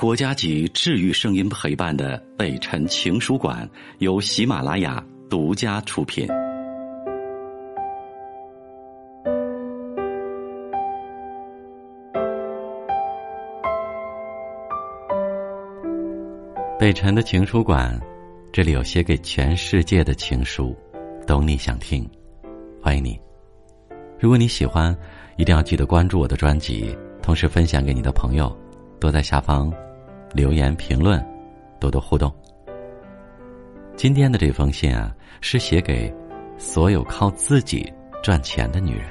国家级治愈声音陪伴的北辰情书馆由喜马拉雅独家出品。北辰的情书馆，这里有写给全世界的情书，懂你想听，欢迎你。如果你喜欢，一定要记得关注我的专辑，同时分享给你的朋友，多在下方。留言评论，多多互动。今天的这封信啊，是写给所有靠自己赚钱的女人。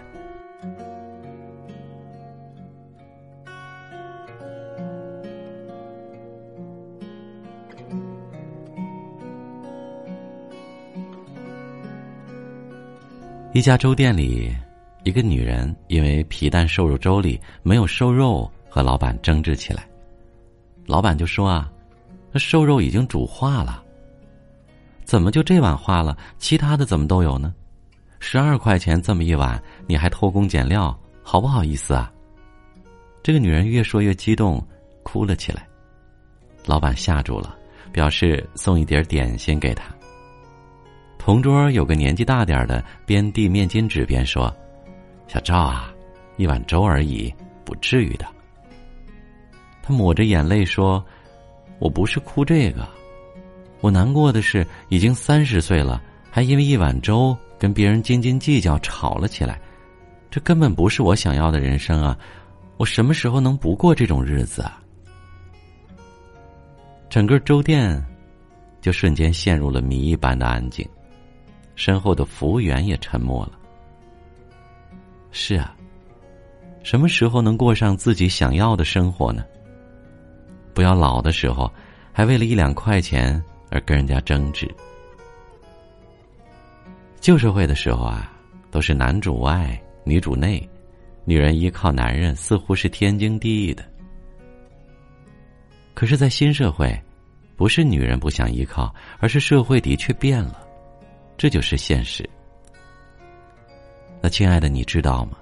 一家粥店里，一个女人因为皮蛋瘦肉粥里没有瘦肉，和老板争执起来。老板就说啊，那瘦肉已经煮化了，怎么就这碗化了？其他的怎么都有呢？十二块钱这么一碗，你还偷工减料，好不好意思啊？这个女人越说越激动，哭了起来。老板吓住了，表示送一碟点心给她。同桌有个年纪大点的，边递面巾纸边说：“小赵啊，一碗粥而已，不至于的。”他抹着眼泪说：“我不是哭这个，我难过的是，已经三十岁了，还因为一碗粥跟别人斤斤计较，吵了起来。这根本不是我想要的人生啊！我什么时候能不过这种日子啊？”整个粥店就瞬间陷入了谜一般的安静，身后的服务员也沉默了。是啊，什么时候能过上自己想要的生活呢？不要老的时候，还为了一两块钱而跟人家争执。旧社会的时候啊，都是男主外女主内，女人依靠男人似乎是天经地义的。可是，在新社会，不是女人不想依靠，而是社会的确变了，这就是现实。那亲爱的，你知道吗？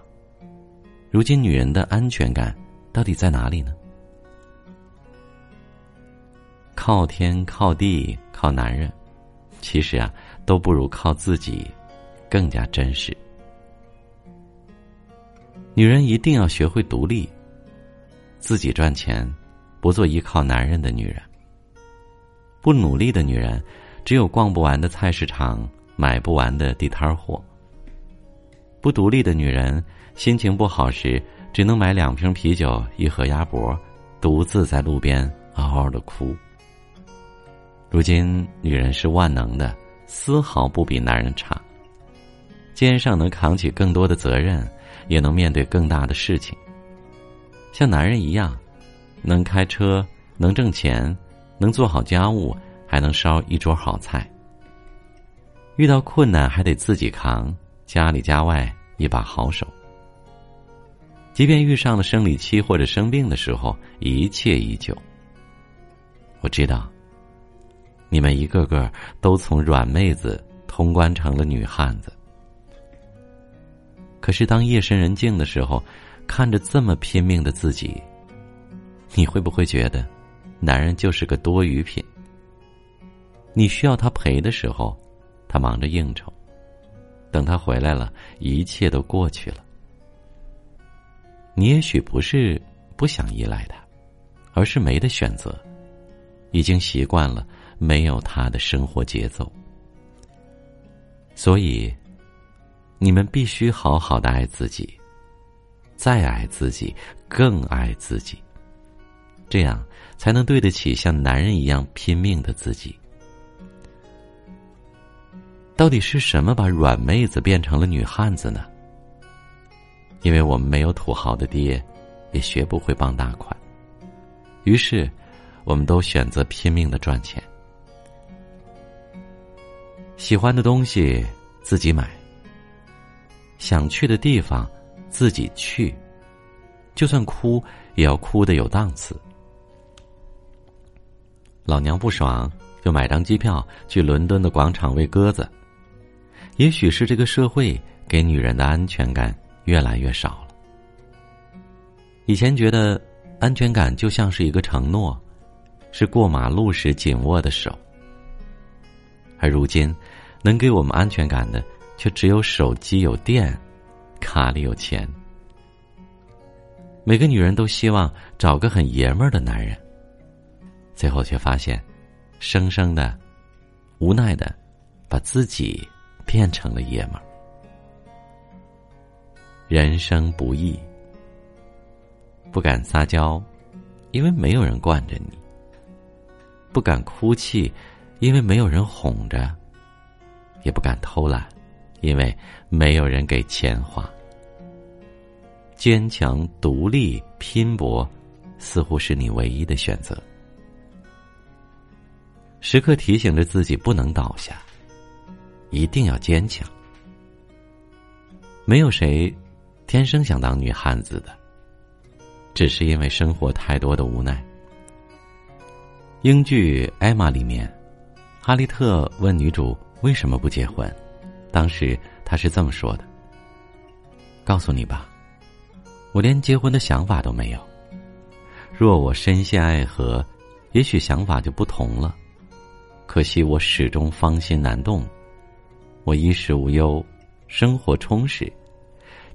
如今女人的安全感到底在哪里呢？靠天靠地靠男人，其实啊，都不如靠自己更加真实。女人一定要学会独立，自己赚钱，不做依靠男人的女人。不努力的女人，只有逛不完的菜市场，买不完的地摊货。不独立的女人，心情不好时，只能买两瓶啤酒，一盒鸭脖，独自在路边嗷嗷的哭。如今，女人是万能的，丝毫不比男人差。肩上能扛起更多的责任，也能面对更大的事情。像男人一样，能开车，能挣钱，能做好家务，还能烧一桌好菜。遇到困难还得自己扛，家里家外一把好手。即便遇上了生理期或者生病的时候，一切依旧。我知道。你们一个个都从软妹子通关成了女汉子，可是当夜深人静的时候，看着这么拼命的自己，你会不会觉得，男人就是个多余品？你需要他陪的时候，他忙着应酬；等他回来了，一切都过去了。你也许不是不想依赖他，而是没得选择，已经习惯了。没有他的生活节奏，所以你们必须好好的爱自己，再爱自己，更爱自己，这样才能对得起像男人一样拼命的自己。到底是什么把软妹子变成了女汉子呢？因为我们没有土豪的爹，也学不会傍大款，于是我们都选择拼命的赚钱。喜欢的东西自己买，想去的地方自己去，就算哭也要哭的有档次。老娘不爽就买张机票去伦敦的广场喂鸽子。也许是这个社会给女人的安全感越来越少了。以前觉得安全感就像是一个承诺，是过马路时紧握的手，而如今，能给我们安全感的，却只有手机有电，卡里有钱。每个女人都希望找个很爷们儿的男人，最后却发现，生生的、无奈的，把自己变成了爷们儿。人生不易，不敢撒娇，因为没有人惯着你；不敢哭泣，因为没有人哄着；也不敢偷懒，因为没有人给钱花。坚强、独立、拼搏，似乎是你唯一的选择。时刻提醒着自己不能倒下，一定要坚强。没有谁。天生想当女汉子的，只是因为生活太多的无奈。英剧《艾玛》里面，哈利特问女主为什么不结婚，当时他是这么说的：“告诉你吧，我连结婚的想法都没有。若我深陷爱河，也许想法就不同了。可惜我始终芳心难动，我衣食无忧，生活充实。”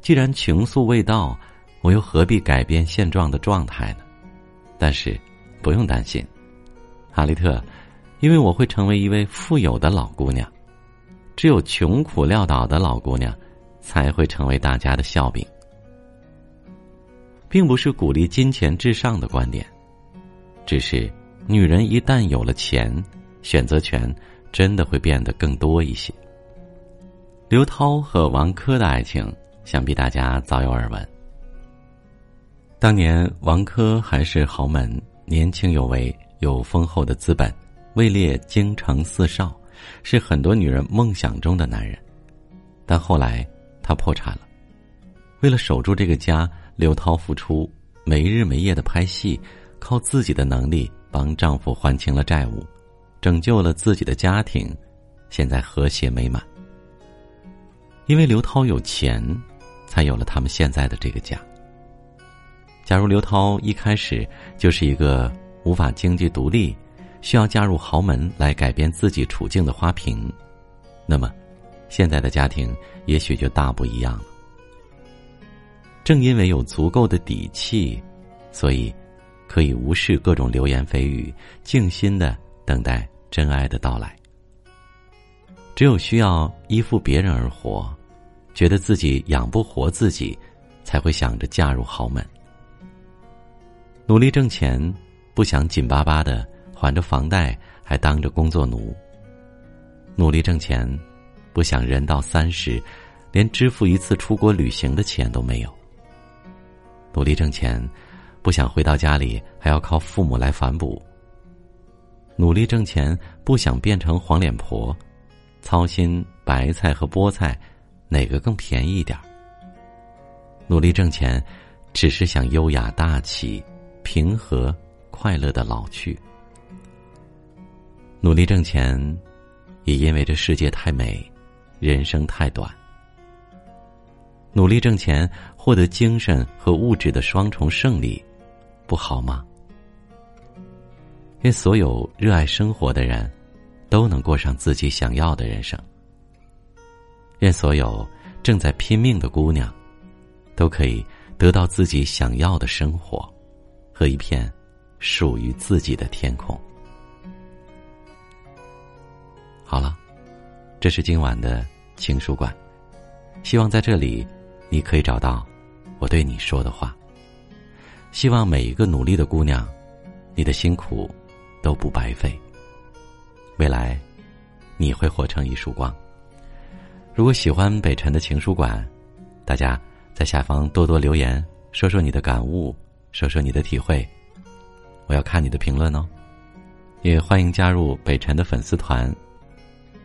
既然情愫未到，我又何必改变现状的状态呢？但是，不用担心，哈利特，因为我会成为一位富有的老姑娘。只有穷苦潦倒的老姑娘，才会成为大家的笑柄。并不是鼓励金钱至上的观点，只是女人一旦有了钱，选择权真的会变得更多一些。刘涛和王珂的爱情。想必大家早有耳闻。当年王珂还是豪门，年轻有为，有丰厚的资本，位列京城四少，是很多女人梦想中的男人。但后来他破产了，为了守住这个家，刘涛付出没日没夜的拍戏，靠自己的能力帮丈夫还清了债务，拯救了自己的家庭，现在和谐美满。因为刘涛有钱。才有了他们现在的这个家。假如刘涛一开始就是一个无法经济独立、需要嫁入豪门来改变自己处境的花瓶，那么现在的家庭也许就大不一样了。正因为有足够的底气，所以可以无视各种流言蜚语，静心的等待真爱的到来。只有需要依附别人而活。觉得自己养不活自己，才会想着嫁入豪门。努力挣钱，不想紧巴巴的还着房贷，还当着工作奴。努力挣钱，不想人到三十，连支付一次出国旅行的钱都没有。努力挣钱，不想回到家里还要靠父母来反哺。努力挣钱，不想变成黄脸婆，操心白菜和菠菜。哪个更便宜一点？努力挣钱，只是想优雅大气、平和快乐的老去。努力挣钱，也因为这世界太美，人生太短。努力挣钱，获得精神和物质的双重胜利，不好吗？愿所有热爱生活的人，都能过上自己想要的人生。愿所有正在拼命的姑娘，都可以得到自己想要的生活，和一片属于自己的天空。好了，这是今晚的情书馆，希望在这里你可以找到我对你说的话。希望每一个努力的姑娘，你的辛苦都不白费。未来，你会活成一束光。如果喜欢北辰的情书馆，大家在下方多多留言，说说你的感悟，说说你的体会，我要看你的评论哦。也欢迎加入北辰的粉丝团，